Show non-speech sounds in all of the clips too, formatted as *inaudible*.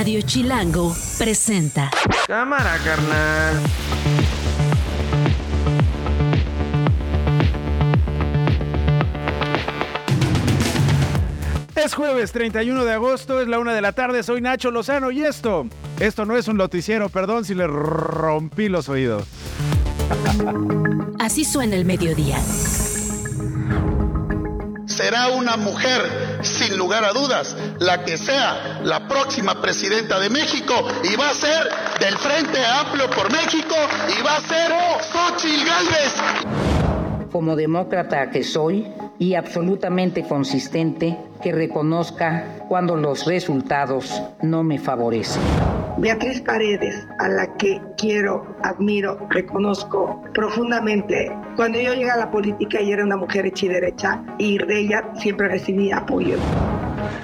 Radio Chilango presenta. Cámara, carnal. Es jueves 31 de agosto, es la una de la tarde, soy Nacho Lozano y esto, esto no es un noticiero, perdón si le rompí los oídos. Así suena el mediodía. será una mujer, sin lugar a dudas, la que sea la próxima presidenta de México y va a ser del Frente Amplio por México y va a ser Xochitl Gálvez. Como demócrata que soy y absolutamente consistente que reconozca cuando los resultados no me favorecen. Beatriz Paredes, a la que quiero, admiro, reconozco profundamente. Cuando yo llegué a la política, ella era una mujer hecha y derecha y de ella siempre recibí apoyo.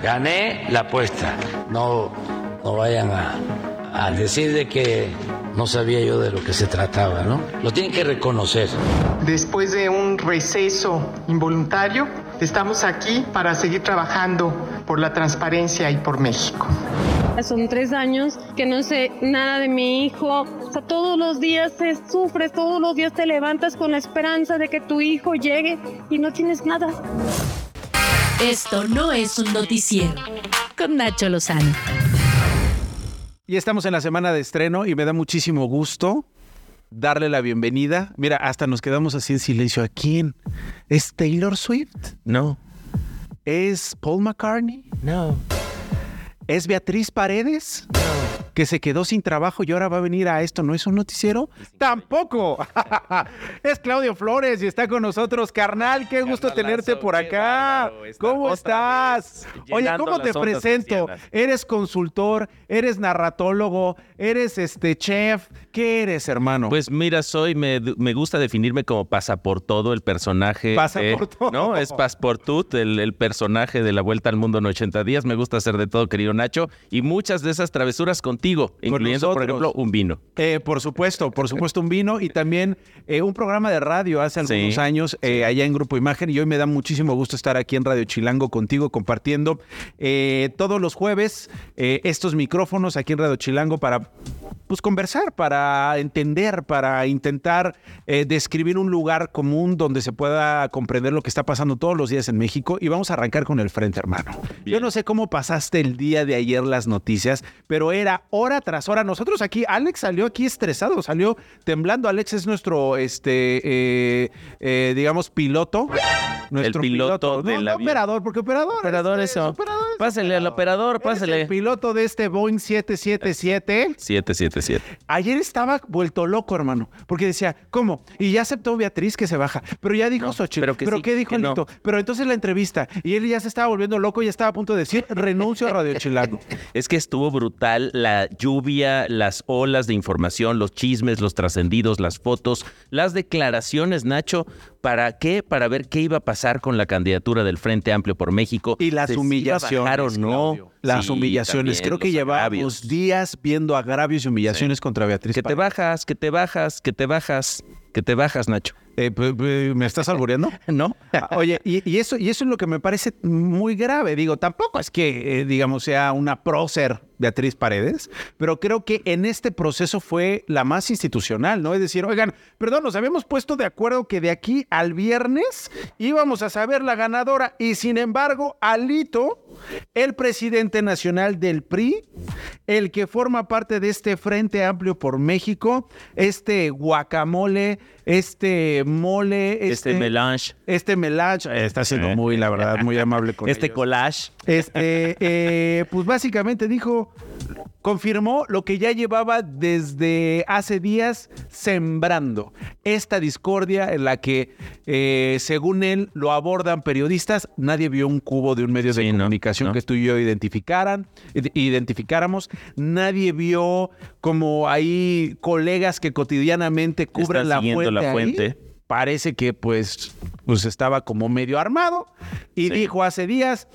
Gané la apuesta. No, no vayan a, a decir de que no sabía yo de lo que se trataba, ¿no? Lo tienen que reconocer. Después de un receso involuntario, estamos aquí para seguir trabajando por la transparencia y por México. Son tres años que no sé nada de mi hijo. O sea, todos los días te sufres, todos los días te levantas con la esperanza de que tu hijo llegue y no tienes nada. Esto no es un noticiero. Con Nacho Lozano. Y estamos en la semana de estreno y me da muchísimo gusto darle la bienvenida. Mira, hasta nos quedamos así en silencio. ¿A quién? ¿Es Taylor Swift? No, ¿Es Paul McCartney? no, ¿Es Beatriz Paredes? Que se quedó sin trabajo y ahora va a venir a esto. ¿No es un noticiero? ¡Tampoco! *laughs* es Claudio Flores y está con nosotros. Carnal, qué gusto tenerte por acá. ¿Cómo estás? Oye, ¿cómo te presento? Eres consultor, eres narratólogo, eres este chef. ¿Qué eres, hermano? Pues mira, soy, me, me gusta definirme como pasaportodo, el personaje. Pasaportodo. eh, ¿No? Es Pasportut, el, el personaje de la vuelta al mundo en 80 días. Me gusta hacer de todo, querido Nacho. Y muchas de esas travesuras contigo, incluyendo, por ejemplo, un vino. Eh, por supuesto, por supuesto un vino y también eh, un programa de radio hace algunos Sí, años eh, allá en Grupo Imagen y hoy me da muchísimo gusto estar aquí en Radio Chilango contigo compartiendo todos los jueves estos micrófonos aquí en Radio Chilango para pues conversar, para entender, para intentar eh, describir un lugar común donde se pueda comprender lo que está pasando todos los días en México. Y vamos a arrancar con el frente, hermano. Yo no sé cómo pasaste el día de ayer las noticias, pero era hora tras hora. Nosotros aquí, Alex salió aquí estresado, salió temblando. Alex es nuestro, este, eh, eh, digamos, piloto. Nuestro piloto del no, no, avión. operador, porque operador. Operador, este, eso. operador es al operador, Eres pásale. El piloto de este Boeing 777. 777. Ayer estaba vuelto loco, hermano, porque decía, ¿cómo? Y ya aceptó Beatriz que se baja, pero ya dijo No, Xochitl, pero pero, que sí, ¿qué dijo que? Pero entonces la entrevista, y él ya se estaba volviendo loco y estaba a punto de decir, renuncio a Radio Chilango. *laughs* Es que estuvo brutal la lluvia, las olas de información, los chismes, los trascendidos, las fotos, las declaraciones, Nacho. ¿Para qué? Para ver qué iba a pasar con la candidatura del Frente Amplio por México. Y las humillaciones, bajar o no. Claudio. Las Sí, humillaciones. Creo que llevamos días viendo agravios y humillaciones contra Beatriz. Que te bajas, que te bajas, que te bajas, que te bajas, Nacho. Eh, pues, pues, ¿Me estás albureando? *laughs* ¿No? Ah, Oye, y, y eso, y eso es lo que me parece muy grave. Digo, tampoco es que, eh, digamos, sea una prócer Beatriz Paredes, pero creo que en este proceso fue la más institucional, ¿no? Es decir, oigan, perdón, nos habíamos puesto de acuerdo que de aquí al viernes íbamos a saber la ganadora y sin embargo, Alito, el presidente nacional del PRI, el que forma parte de este Frente Amplio por México, este guacamole, este mole, Este melange, este melange, eh, está siendo muy, la verdad, muy amable con este ellos. collage. Este, eh, pues básicamente dijo, confirmó lo que ya llevaba desde hace días sembrando esta discordia en la que, eh, según él, lo abordan periodistas. Nadie vio un cubo de un medio de Sí, comunicación no. que tú y yo identificaran, id- identificáramos. Nadie vio como hay colegas que cotidianamente cubren la fuente. la ahí. Parece que pues, pues estaba como medio armado y Sí. dijo hace días,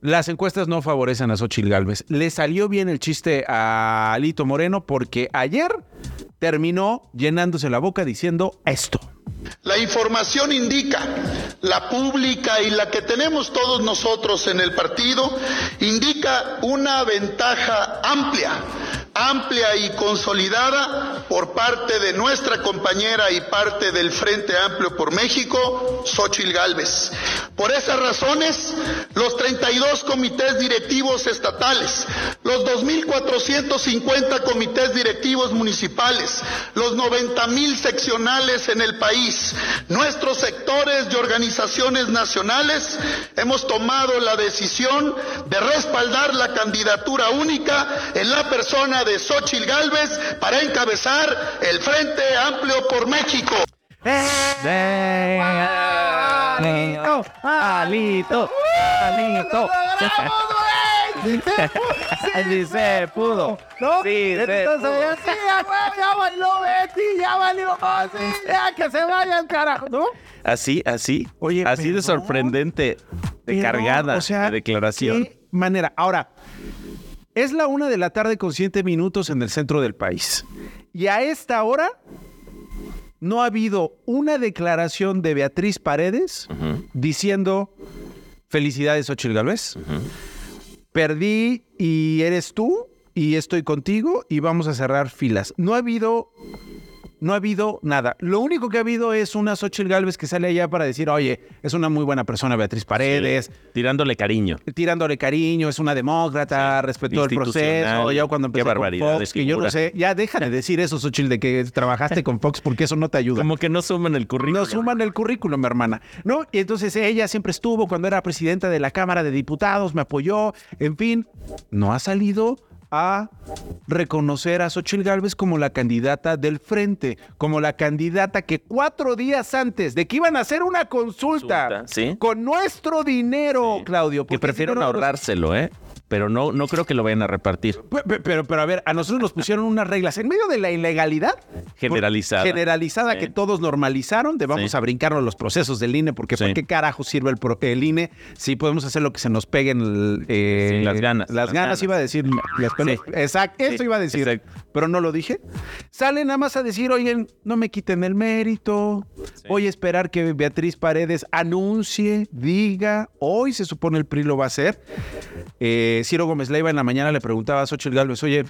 las encuestas no favorecen a Xochitl Gálvez. Le salió bien el chiste a Alito Moreno porque ayer terminó llenándose la boca diciendo esto. La información indica, la pública y la que tenemos todos nosotros en el partido, indica una ventaja amplia amplia y consolidada por parte de nuestra compañera y parte del Frente Amplio por México, Xochil Gálvez. Por esas razones, los 32 comités directivos estatales, los 2.450 comités directivos municipales, los 90.000 seccionales en el país, nuestros sectores y organizaciones nacionales, hemos tomado la decisión de respaldar la candidatura única en la persona de Xochil Gálvez para encabezar el Frente Amplio por México. Alito, alito, alito. *laughs* Sí se pudo. ¿No? Sí se Entonces, pudo. ya, sí, ya, güey, ya valió Betty, ya valió. Sí, Ya que se vaya el carajo, ¿no? Así, así. Oye, así de sorprendente, de Pero, cargada o sea, de declaración. ¿qué manera. Ahora, es la una de la tarde con siete minutos en el centro del país. Y a esta hora no ha habido una declaración de Beatriz Paredes diciendo felicidades, Ochil Galvez. Perdí y eres tú y estoy contigo y vamos a cerrar filas. No ha habido no ha habido nada. Lo único que ha habido es una Xochitl Galvez que sale allá para decir, oye, es una muy buena persona Beatriz Paredes, Tirándole cariño. tirándole cariño, es una demócrata, respetó el proceso. Ya cuando Qué empecé con barbaridades, Fox, que yo no sé, ya deja de decir eso, Xochitl, de que trabajaste con Fox, porque eso no te ayuda. Como que no suman el currículum. No suman el currículum, hermana. ¿No? Y entonces ella siempre estuvo cuando era presidenta de la Cámara de Diputados, me apoyó, en fin, no ha salido a reconocer a Xochitl Gálvez como la candidata del frente, como la candidata que cuatro días antes de que iban a hacer una consulta, con nuestro dinero, Claudio. Que prefieren ahorrárselo, ¿eh? Pero no, no creo que lo vayan a repartir. Pe- pe- Pero, pero, a ver, a nosotros nos pusieron unas reglas en medio de la ilegalidad. Generalizada. Generalizada Sí. que todos normalizaron. De vamos Sí. a brincarnos los procesos del INE, porque Sí. ¿para qué carajo sirve el, pro- el INE si podemos hacer lo que se nos pegue en el, eh, las ganas, Las, las ganas, ganas. iba a decir. las. Exacto, eso iba a decir. exacto. Pero no lo dije. Sale nada más a decir, oigan, no me quiten el mérito. Voy a esperar que Beatriz Paredes anuncie, diga. Hoy se supone el PRI lo va a hacer. Eh, Ciro Gómez Leiva en la mañana le preguntaba a Xochitl Gálvez, oye,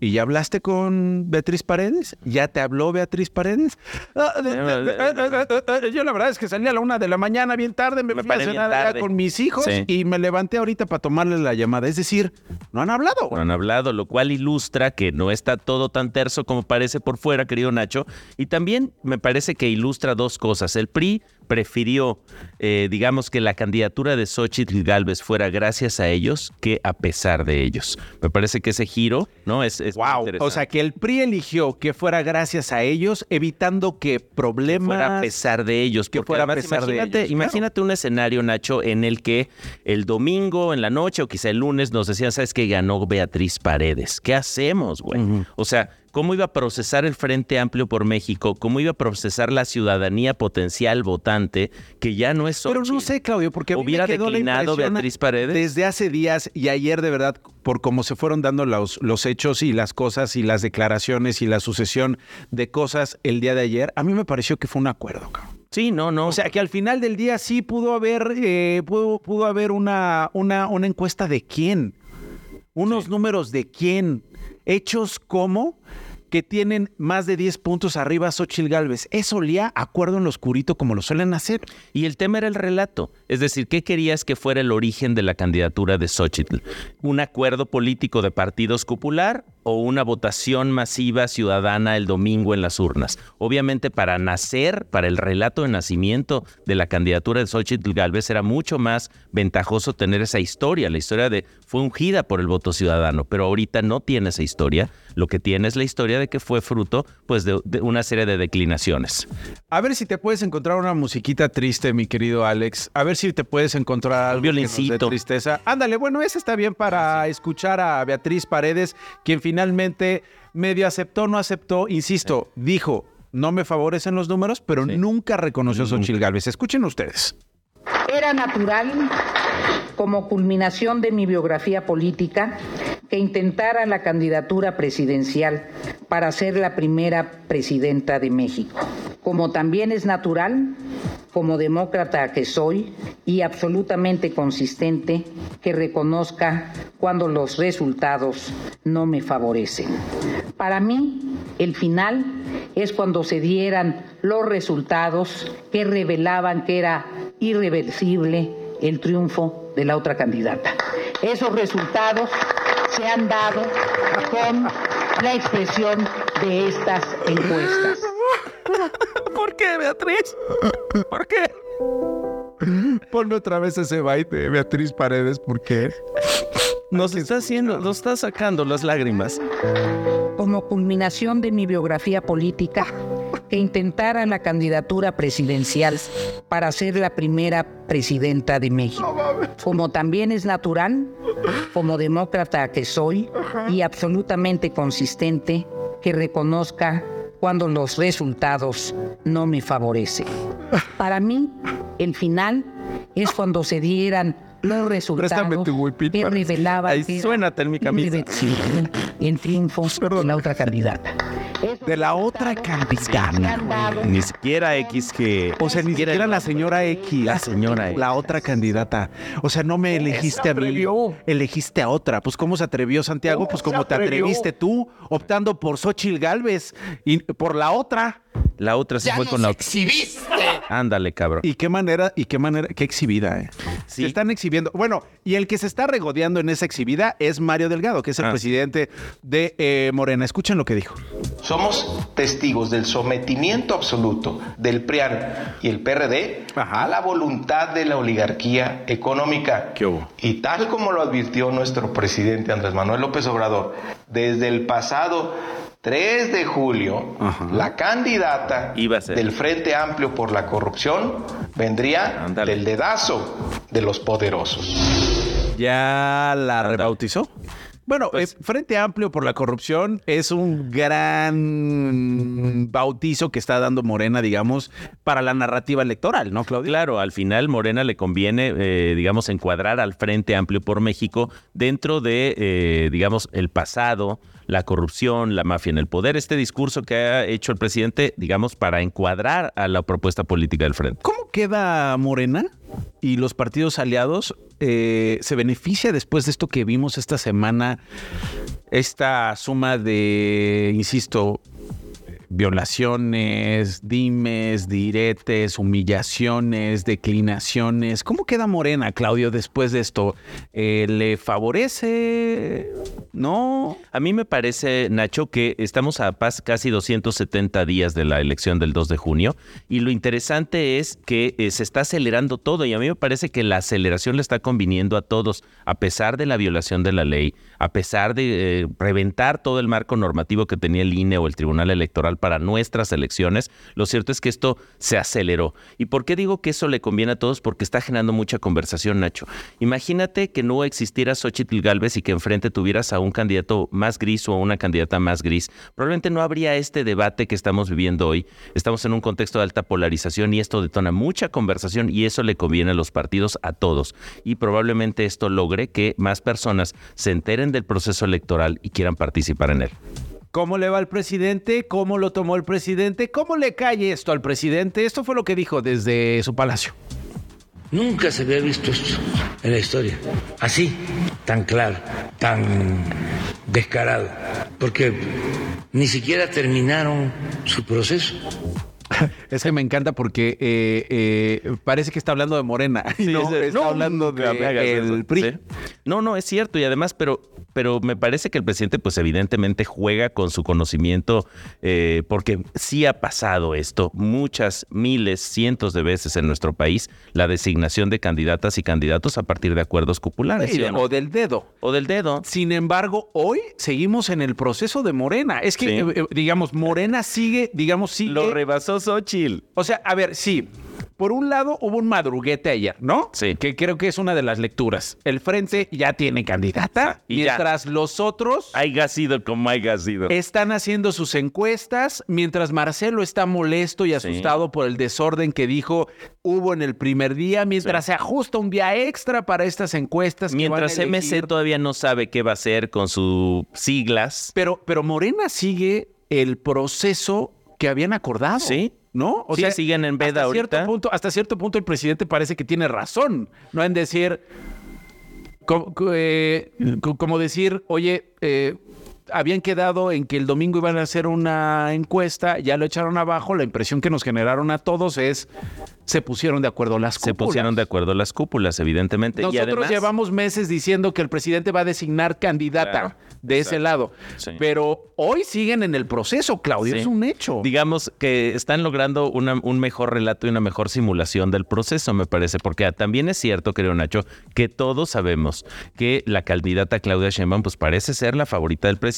¿y ya hablaste con Beatriz Paredes? ¿Ya te habló Beatriz Paredes? "Ah, de- de- de- eh, eh, eh, eh, yo la verdad es que salí a la una de la mañana bien tarde, me, Me fui a cenar tarde". con mis hijos Sí. y me levanté ahorita para tomarle la llamada. Es decir, no han hablado. No han hablado, lo cual ilustra que no está todo tan terso como parece por fuera, querido Nacho. Y también me parece que ilustra dos cosas. El PRI prefirió, eh, digamos, que la candidatura de Xochitl Galvez fuera gracias a ellos que a pesar de ellos. Me parece que ese giro, ¿no? Es, es Wow. O sea, que el PRI eligió que fuera gracias a ellos, evitando que problemas. fuera a pesar de ellos. que fuera a pesar de ellos, Imagínate un escenario, Nacho, en el que el domingo en la noche o quizá el lunes nos decían, ¿sabes qué? Ganó Beatriz Paredes. ¿Qué hacemos, güey? O sea, ¿cómo iba a procesar el Frente Amplio por México? ¿Cómo iba a procesar la ciudadanía potencial votante que ya no es Pero no Xochitl? sé, Claudio, porque a mí me ¿Hubiera quedó declinado Beatriz Paredes? Desde hace días y ayer, de verdad, por cómo se fueron dando los, los hechos y las cosas y las declaraciones y la sucesión de cosas el día de ayer, a mí me pareció que fue un acuerdo, cabrón. Sí, no, no. O sea, que al final del día sí pudo haber, eh, pudo, pudo haber una, una, una encuesta de quién, unos números de quién, hechos como que tienen más de 10 puntos arriba a Xochitl Galvez. Eso olía acuerdo en lo oscurito como lo suelen hacer. Y el tema era el relato. Es decir, ¿qué querías que fuera el origen de la candidatura de Xochitl? ¿Un acuerdo político de partidos popular o una votación masiva ciudadana el domingo en las urnas? Obviamente, para nacer, para el relato de nacimiento de la candidatura de Xochitl Galvez, era mucho más ventajoso tener esa historia. La historia de fue ungida por el voto ciudadano, pero ahorita no tiene esa historia. Lo que tiene es la historia de que fue fruto pues, de- de una serie de declinaciones. A ver si te puedes encontrar una musiquita triste, mi querido Alex. A ver si te puedes encontrar algo que nos dé violincito. tristeza. Ándale, bueno, ese está bien para escuchar a Beatriz Paredes, quien finalmente medio aceptó, no aceptó, insisto, dijo, no me favorecen los números, pero nunca reconoció a Xochitl Gálvez. Escuchen ustedes. Era natural, como culminación de mi biografía política, que intentara la candidatura presidencial para ser la primera presidenta de México. Como también es natural, como demócrata que soy y absolutamente consistente, que reconozca cuando los resultados no me favorecen. Para mí, el final es cuando se dieran los resultados que revelaban que era irreversible el triunfo de la otra candidata. Esos resultados se han dado con la expresión de estas encuestas. *laughs* ¿Por qué, Beatriz? ¿Por qué? Ponme otra vez ese baile, Beatriz Paredes, ¿por qué? Nos está haciendo, nos está sacando las lágrimas. Como culminación de mi biografía política, que intentara la candidatura presidencial para ser la primera presidenta de México. Como también es natural, como demócrata que soy y absolutamente consistente, que reconozca cuando los resultados no me favorecen. Para mí, el final es cuando se dieran los resultados que revelaban Ahí que era suénate en mi camisa. irreversible el triunfo de la otra candidata. De la otra candidata. Ni siquiera XG. O sea, ni siquiera la señora X. La señora X. La otra candidata. O sea, no me elegiste a mí. Elegiste a otra. Pues, ¿cómo se atrevió Santiago? Pues, como te atreviste tú, optando por Xochil Gálvez y por la otra. La otra se fue con la otra. Ándale, cabrón. Y qué manera, y qué manera, qué exhibida, ¿eh? Sí. Se están exhibiendo. Bueno, y el que se está regodeando en esa exhibida es Mario Delgado, que es el Ah. presidente de eh, Morena. Escuchen lo que dijo. Somos testigos del sometimiento absoluto del PRIAN y el PRD a la voluntad de la oligarquía económica. Y tal como lo advirtió nuestro presidente Andrés Manuel López Obrador, desde el pasado 3 de julio, la candidata del Frente Amplio por la Corrupción vendría del dedazo de los poderosos. ¿Ya la rebautizó? Bueno, Pues eh, Frente Amplio por la Corrupción es un gran bautizo que está dando Morena, digamos, para la narrativa electoral, ¿no, Claudia? Claro, al final Morena le conviene, eh, digamos, encuadrar al Frente Amplio por México dentro de, eh, digamos, el pasado, la corrupción, la mafia en el poder. Este discurso que ha hecho el presidente, digamos, para encuadrar a la propuesta política del Frente. ¿Cómo queda Morena y los partidos aliados? eh, ¿Se beneficia después de esto que vimos esta semana? Esta suma de, insisto, violaciones, dimes, diretes, humillaciones, declinaciones. ¿Cómo queda Morena, Claudio, después de esto? Eh, ¿Le favorece? ¿No? A mí me parece, Nacho, que estamos a paz casi 270 días de la elección del 2 de junio y lo interesante es que eh, se está acelerando todo y a mí me parece que la aceleración le está conviniendo a todos, a pesar de la violación de la ley, a pesar de eh, reventar todo el marco normativo que tenía el INE o el Tribunal Electoral para nuestras elecciones, lo cierto es que esto se aceleró. ¿Y por qué digo que eso le conviene a todos? Porque está generando mucha conversación, Nacho. Imagínate que no existiera Xochitl Galvez y que enfrente tuvieras a un candidato más gris o a una candidata más gris. Probablemente no habría este debate que estamos viviendo hoy. Estamos en un contexto de alta polarización y esto detona mucha conversación y eso le conviene a los partidos, a todos. Y probablemente esto logre que más personas se enteren del proceso electoral y quieran participar en él. ¿Cómo le va al presidente? ¿Cómo lo tomó el presidente? ¿Cómo le cae esto al presidente? Esto fue lo que dijo desde su palacio. Nunca se había visto esto en la historia. Así, tan claro, tan descarado. Porque ni siquiera terminaron su proceso. *laughs* Es que me encanta porque eh, eh, parece que está hablando de Morena. *laughs* no, es- está hablando de el PRI. Sí. No, no, es cierto. Y además, pero, pero me parece que el presidente, pues evidentemente juega con su conocimiento, eh, porque sí ha pasado esto muchas, miles, cientos de veces en nuestro país, la designación de candidatas y candidatos a partir de acuerdos populares. Sí, ¿sí o no? o del dedo. O del dedo. Sin embargo, hoy seguimos en el proceso de Morena. Es que, digamos, Morena sigue, digamos, sigue. Lo rebasó Xochitl. O sea, a ver, sí. Por un lado, hubo un madruguete ayer, ¿no? Sí. Que creo que es una de las lecturas. El frente ya tiene candidata, Y ya. mientras los otros Haya sido como haya sido. están haciendo sus encuestas, mientras Marcelo está molesto y asustado por el desorden que dijo hubo en el primer día, mientras se ajusta un día extra para estas encuestas. que Mientras van a MC todavía no sabe qué va a hacer con sus siglas. Pero, pero Morena sigue el proceso que habían acordado. Sí. ¿no? O sea, siguen en veda hasta ahorita. Cierto punto, hasta cierto punto el presidente parece que tiene razón, no en decir, como, eh, como decir, oye, eh, habían quedado en que el domingo iban a hacer una encuesta, ya lo echaron abajo, la impresión que nos generaron a todos es se pusieron de acuerdo las cúpulas. Se pusieron de acuerdo las cúpulas, evidentemente. Nosotros y además, llevamos meses diciendo que el presidente va a designar candidata claro, de exacto. ese lado. Sí. Pero hoy siguen en el proceso, Claudio, sí. es un hecho. Digamos que están logrando una, un mejor relato y una mejor simulación del proceso, me parece, porque también es cierto, creo, Nacho, que todos sabemos que la candidata Claudia Sheinbaum pues parece ser la favorita del presidente.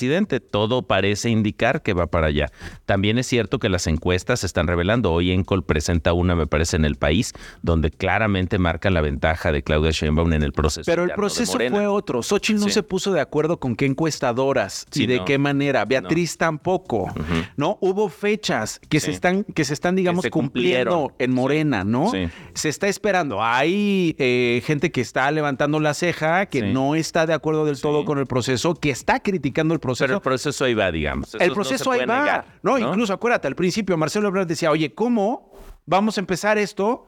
Todo parece indicar que va para allá. También es cierto que las encuestas se están revelando. Hoy Encol presenta una, me parece, en el país, donde claramente marca la ventaja de Claudia Sheinbaum en el proceso. Pero el proceso fue otro. Xochitl no sí. se puso de acuerdo con qué encuestadoras sí, y de no. qué manera. Beatriz no. tampoco. Uh -huh. ¿No? Hubo fechas que sí. se están, que se están, digamos, se cumpliendo en Morena, ¿no? Se está esperando. Hay eh, gente que está levantando la ceja, que no está de acuerdo del todo con el proceso, que está criticando el proceso. Pero el proceso ahí va, digamos. Eso el proceso ahí va. Negar, no, incluso acuérdate, al principio Marcelo Ebrard decía, oye, ¿cómo vamos a empezar esto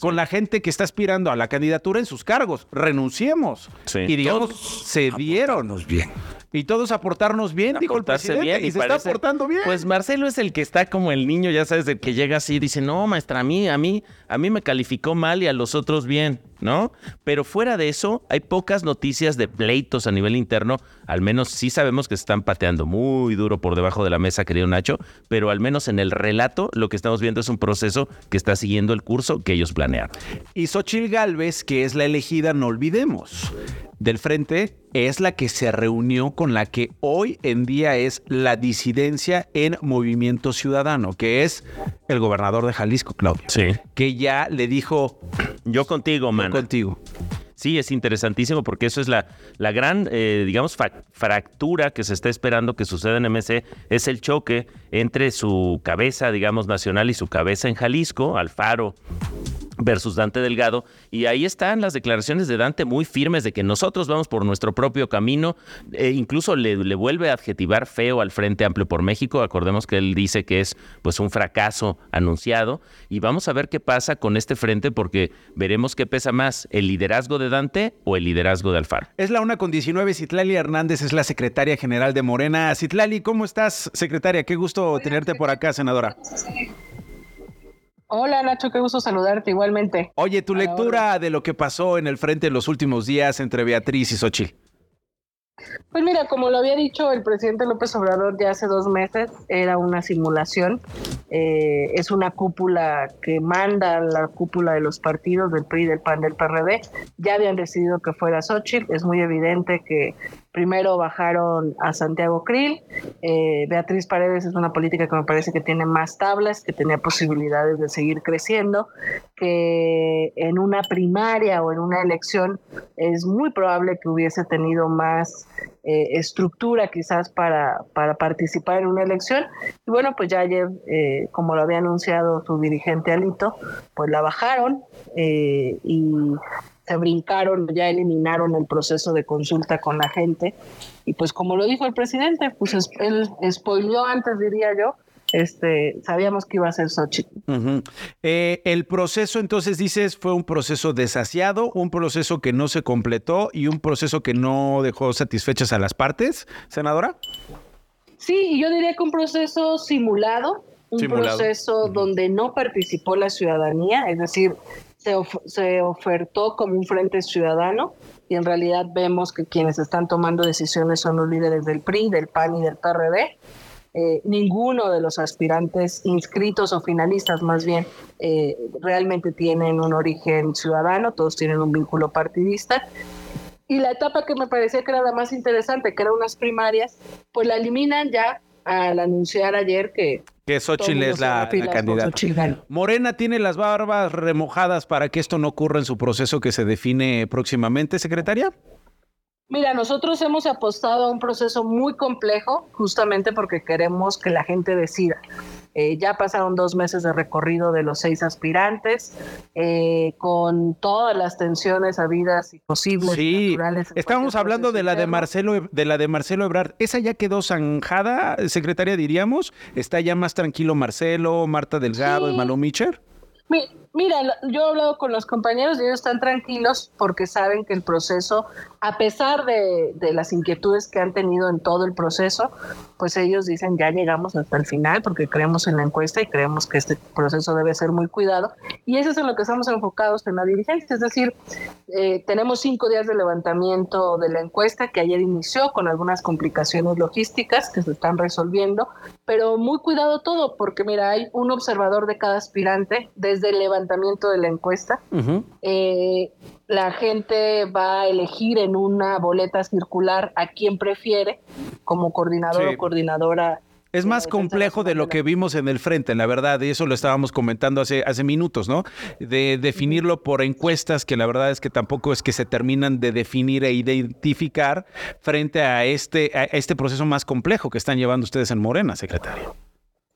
con la gente que está aspirando a la candidatura en sus cargos. Renunciemos. Sí. Y digamos, todos se dieron. bien. Y todos aportarnos bien, dijo el presidente. Bien, y, y se parece, está aportando bien. Pues Marcelo es el que está como el niño, ya sabes, el que llega así y dice, no, maestra, a mí, a mí, a mí me calificó mal y a los otros bien, ¿no? Pero fuera de eso, hay pocas noticias de pleitos a nivel interno. Al menos sí sabemos que se están pateando muy duro por debajo de la mesa, querido Nacho, pero al menos en el relato lo que estamos viendo es un proceso que está siguiendo el curso que ellos planearon. Y Xochil Gálvez, que es la elegida, no olvidemos, del frente es la que se reunió con la que hoy en día es la disidencia en Movimiento Ciudadano, que es el gobernador de Jalisco, Claudio. Sí. Que ya le dijo... Yo contigo, man. Contigo. Sí, es interesantísimo porque eso es la, la gran, eh, digamos, fractura que se está esperando que suceda en MC, es el choque entre su cabeza, digamos, nacional y su cabeza en Jalisco, Alfaro versus Dante Delgado. Y ahí están las declaraciones de Dante muy firmes de que nosotros vamos por nuestro propio camino. E incluso le, le, vuelve a adjetivar feo al Frente Amplio por México. Acordemos que él dice que es pues un fracaso anunciado. Y vamos a ver qué pasa con este frente porque veremos qué pesa más, el liderazgo de Dante o el liderazgo de Alfaro. Es la una con 19. Citlali Hernández es la secretaria general de Morena. Citlali, ¿cómo estás, secretaria? Qué gusto tenerte por acá, senadora. Hola Nacho, qué gusto saludarte igualmente. Oye, tu lectura de lo que pasó en el frente en los últimos días entre Beatriz y Xochitl. Pues mira, como lo había dicho el presidente López Obrador ya hace dos meses, era una simulación. Eh, es una cúpula que manda la cúpula de los partidos del PRI, del PAN, del PRD. Ya habían decidido que fuera Xochitl. Es muy evidente que primero bajaron a Santiago Krill. Eh, Beatriz Paredes es una política que me parece que tiene más tablas, que tenía posibilidades de seguir creciendo, que en una primaria o en una elección es muy probable que hubiese tenido más eh, estructura quizás para, para participar en una elección. Y bueno, pues ya ayer, eh, como lo había anunciado su dirigente Alito, pues la bajaron eh, y se brincaron, ya eliminaron el proceso de consulta con la gente. Y pues como lo dijo el presidente, pues él spoileó antes, diría yo, este, sabíamos que iba a ser Xochitl. Uh -huh. eh, el proceso, entonces dices, fue un proceso desasiado, un proceso que no se completó y un proceso que no dejó satisfechas a las partes, senadora. Sí, yo diría que un proceso simulado, un simulado. proceso uh -huh. donde no participó la ciudadanía, es decir, se, se ofertó como un frente ciudadano y en realidad vemos que quienes están tomando decisiones son los líderes del PRI, del PAN y del PRD. Eh, ninguno de los aspirantes inscritos o finalistas más bien eh, realmente tienen un origen ciudadano, todos tienen un vínculo partidista. Y la etapa que me parecía que era la más interesante, que eran unas primarias, pues la eliminan ya al anunciar ayer que... Que Xochitl es la, la candidata. Morena tiene las barbas remojadas para que esto no ocurra en su proceso que se define próximamente, secretaria. Mira, nosotros hemos apostado a un proceso muy complejo justamente porque queremos que la gente decida. Eh, ya pasaron dos meses de recorrido de los seis aspirantes, eh, con todas las tensiones habidas y posibles. Sí, estábamos hablando de la de Marcelo, de la de Marcelo Ebrard. Esa ya quedó zanjada, secretaria diríamos. Está ya más tranquilo Marcelo, Marta Delgado y Malo Micher. Mira, yo he hablado con los compañeros y ellos están tranquilos porque saben que el proceso, a pesar de, las inquietudes que han tenido en todo el proceso, pues ellos dicen ya llegamos hasta el final porque creemos en la encuesta y creemos que este proceso debe ser muy cuidado. Y eso es en lo que estamos enfocados en la dirigencia. Es decir, eh, tenemos cinco días de levantamiento de la encuesta que ayer inició con algunas complicaciones logísticas que se están resolviendo, pero muy cuidado todo porque mira, hay un observador de cada aspirante desde el levantamiento de la encuesta. Eh, la gente va a elegir en una boleta circular a quien prefiere como coordinador o coordinadora es más complejo de lo que vimos en el frente, la verdad, y eso lo estábamos comentando hace, hace minutos, ¿no? De definirlo por encuestas que la verdad es que tampoco es que se terminan de definir e identificar frente a este, a este proceso más complejo que están llevando ustedes en Morena, secretario.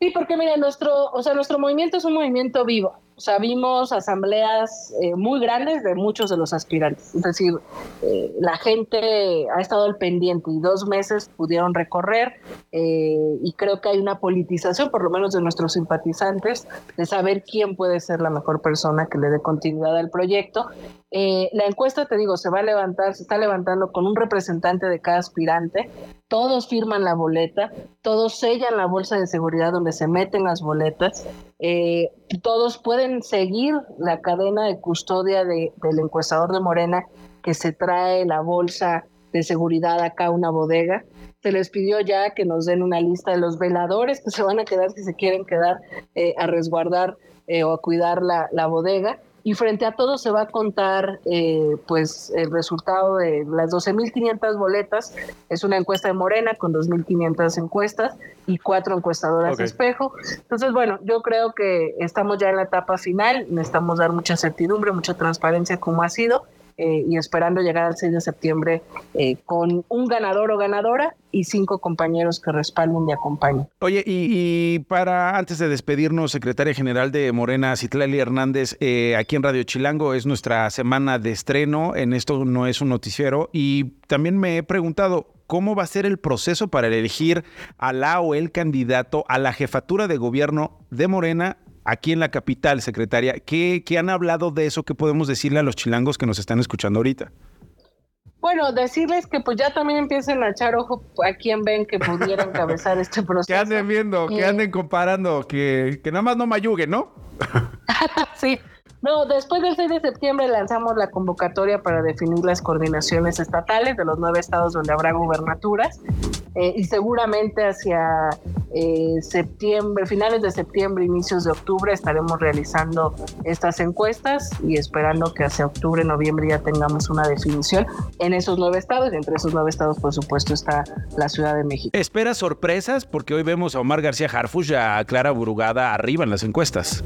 Sí, porque mira, nuestro, o sea, nuestro movimiento es un movimiento vivo. O sea, vimos asambleas eh, muy grandes de muchos de los aspirantes. Es decir, eh, la gente ha estado al pendiente y dos meses pudieron recorrer eh, y creo que hay una politización, por lo menos de nuestros simpatizantes, de saber quién puede ser la mejor persona que le dé continuidad al proyecto. La encuesta, te digo, se va a levantar, se está levantando con un representante de cada aspirante. Todos firman la boleta, todos sellan la bolsa de seguridad donde se meten las boletas. todos pueden seguir la cadena de custodia del encuestador de Morena que se trae la bolsa de seguridad acá a una bodega. Se les pidió ya que nos den una lista de los veladores que se van a quedar si se quieren quedar eh, a resguardar eh, o a cuidar la bodega y frente a todo se va a contar eh, pues el resultado de las 12.500 boletas. Es una encuesta de Morena con 2.500 encuestas y cuatro encuestadoras de espejo. Entonces, bueno, yo creo que estamos ya en la etapa final, necesitamos dar mucha certidumbre, mucha transparencia como ha sido eh, y esperando llegar al 6 de septiembre eh, con un ganador o ganadora y cinco compañeros que respalden y acompañen. Oye, y, para antes de despedirnos, secretaria general de Morena, Citlali Hernández, eh, aquí en Radio Chilango es nuestra semana de estreno, en esto no es un noticiero, y también me he preguntado, ¿cómo va a ser el proceso para elegir a la o el candidato a la jefatura de gobierno de Morena aquí en la capital, secretaria. ¿Qué, han hablado de eso? ¿Qué podemos decirle a los chilangos que nos están escuchando ahorita? Bueno, decirles que pues ya también empiecen a echar ojo a quien ven que pudiera encabezar este proceso. *laughs* Que anden viendo, que anden comparando, que, que nada más no mayuguen, ¿no? *laughs* sí, no, después del 6 de septiembre lanzamos la convocatoria para definir las coordinaciones estatales de los nueve estados donde habrá gubernaturas eh, y seguramente hacia eh, septiembre, finales de septiembre, inicios de octubre estaremos realizando estas encuestas y esperando que hacia octubre, noviembre ya tengamos una definición en esos nueve estados y entre esos nueve estados por supuesto está la Ciudad de México. ¿Espera sorpresas? Porque hoy vemos a Omar García Harfuch y a Clara Burugada arriba en las encuestas.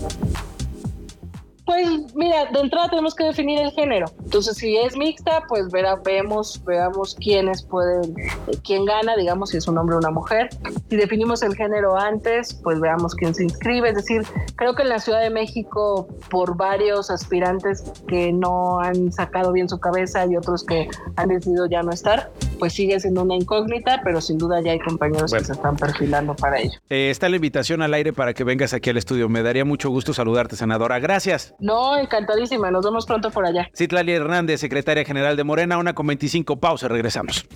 Pues mira, de entrada tenemos que definir el género. Entonces, si es mixta, pues verá, vemos, veamos quiénes pueden, quién gana, digamos, si es un hombre o una mujer. Si definimos el género antes, pues veamos quién se inscribe. Es decir, creo que en la Ciudad de México, por varios aspirantes que no han sacado bien su cabeza y otros que han decidido ya no estar, pues sigue siendo una incógnita, pero sin duda ya hay compañeros que se están perfilando para ello. Eh, está la invitación al aire para que vengas aquí al estudio. Me daría mucho gusto saludarte, senadora. Gracias. No, encantadísima. Nos vemos pronto por allá. Citlali Hernández, secretaria general de Morena, una con 25. Pausa, regresamos.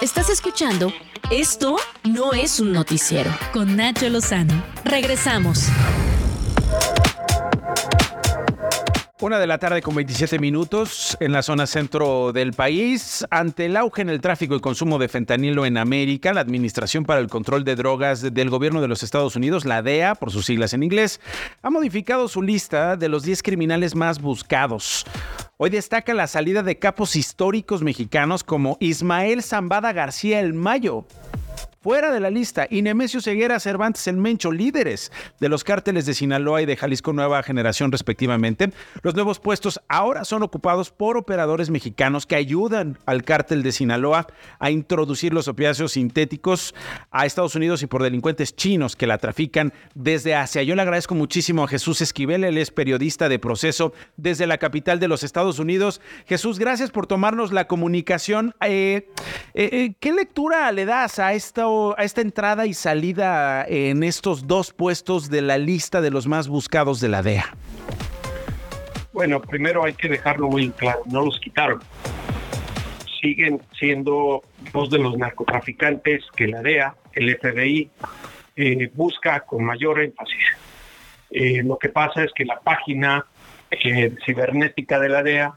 Estás escuchando Esto no es un noticiero con Nacho Lozano. Regresamos. Una de la tarde con 27 minutos en la zona centro del país. Ante el auge en el tráfico y consumo de fentanilo en América, la Administración para el Control de Drogas del Gobierno de los Estados Unidos, la DEA, por sus siglas en inglés, ha modificado su lista de los 10 criminales más buscados. Hoy destaca la salida de capos históricos mexicanos como Ismael Zambada García El Mayo, fuera de la lista. Y Nemesio Ceguera, Cervantes, el Mencho, líderes de los cárteles de Sinaloa y de Jalisco Nueva Generación, respectivamente. Los nuevos puestos ahora son ocupados por operadores mexicanos que ayudan al cártel de Sinaloa a introducir los opiáceos sintéticos a Estados Unidos y por delincuentes chinos que la trafican desde Asia. Yo le agradezco muchísimo a Jesús Esquivel, él es periodista de proceso desde la capital de los Estados Unidos. Jesús, gracias por tomarnos la comunicación. Eh, eh, eh, ¿Qué lectura le das a esta, a esta entrada y salida en estos dos puestos de la lista de los más buscados de la DEA? Bueno, primero hay que dejarlo muy claro, no los quitaron. Siguen siendo dos de los narcotraficantes que la DEA, el FBI, busca con mayor énfasis. lo que pasa es que la página cibernética de la DEA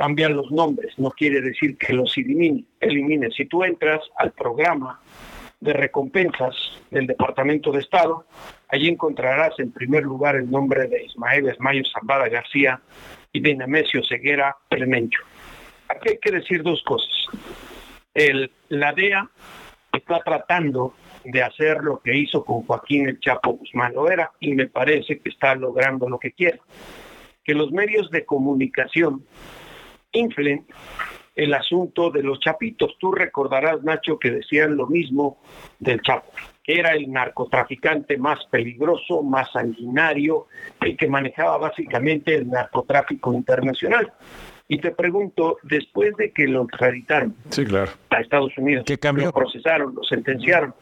cambian los nombres, no quiere decir que los elimine. elimine. Si tú entras al programa de recompensas del Departamento de Estado, allí encontrarás en primer lugar el nombre de Ismael Esmayo Zambada García y de Nemesio Ceguera Plemencho. Aquí hay que decir dos cosas. El, la DEA está tratando de hacer lo que hizo con Joaquín el Chapo Guzmán Loera y me parece que está logrando lo que quiere. Que los medios de comunicación inflen el asunto de los chapitos. Tú recordarás, Nacho, que decían lo mismo del Chapo, que era el narcotraficante más peligroso, más sanguinario, el que manejaba básicamente el narcotráfico internacional. Y te pregunto, después de que lo extraditaron sí, claro. a Estados Unidos, lo procesaron, lo sentenciaron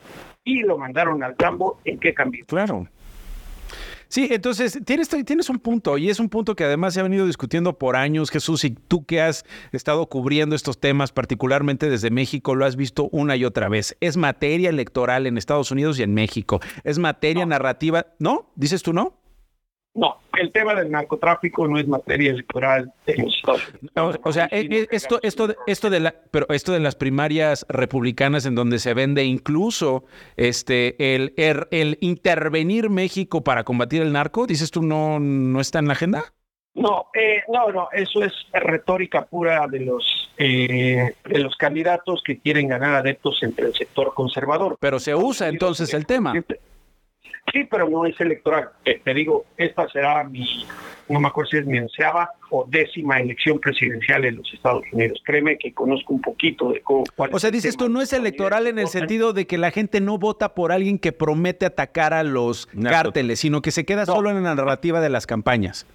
y lo mandaron al campo, ¿en qué cambió? Claro. Sí, entonces tienes, tienes un punto y es un punto que además se ha venido discutiendo por años, Jesús, y tú que has estado cubriendo estos temas, particularmente desde México, lo has visto una y otra vez. Es materia electoral en Estados Unidos y en México. Es materia narrativa, ¿no? ¿Dices tú no? No, el tema del narcotráfico no es materia electoral O, sea, eh, eh, esto, esto, esto de la, pero esto de las primarias republicanas en donde se vende incluso este el, el, el intervenir México para combatir el narco, dices tú no, no está en la agenda. No, eh, no, no, eso es retórica pura de los de los candidatos que quieren ganar adeptos entre el sector conservador. Pero se usa entonces el tema. Sí, pero no es electoral. Eh, te digo, esta será mi, no me acuerdo si es mi onceava o décima elección presidencial en los Estados Unidos. Créeme que conozco un poquito de cómo... O sea, dices tú, no es electoral en el sentido de que la gente no vota por alguien que promete atacar a los cárteles, sino que se queda solo en la narrativa de las campañas.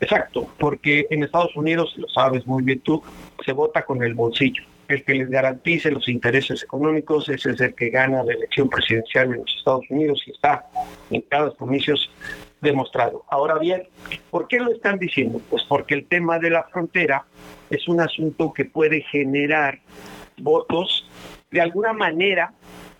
Exacto, porque en Estados Unidos, lo sabes muy bien tú, se vota con el bolsillo el que les garantice los intereses económicos, ese es el que gana la elección presidencial en los Estados Unidos y está en cada comicios demostrado. Ahora bien, ¿por qué lo están diciendo? Pues porque el tema de la frontera es un asunto que puede generar votos de alguna manera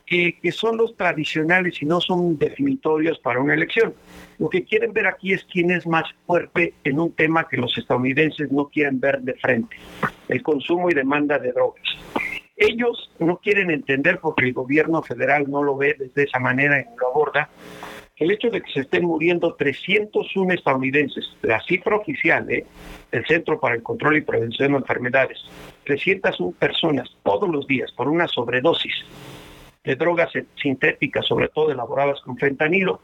que son los tradicionales y no son definitorios para una elección. Lo que quieren ver aquí es quién es más fuerte en un tema que los estadounidenses no quieren ver de frente, el consumo y demanda de drogas. Ellos no quieren entender porque el gobierno federal no lo ve de esa manera y no lo aborda, el hecho de que se estén muriendo 301 estadounidenses, la cifra oficial ¿eh? del Centro para el Control y Prevención de Enfermedades, 301 personas todos los días por una sobredosis de drogas sintéticas, sobre todo elaboradas con fentanilo,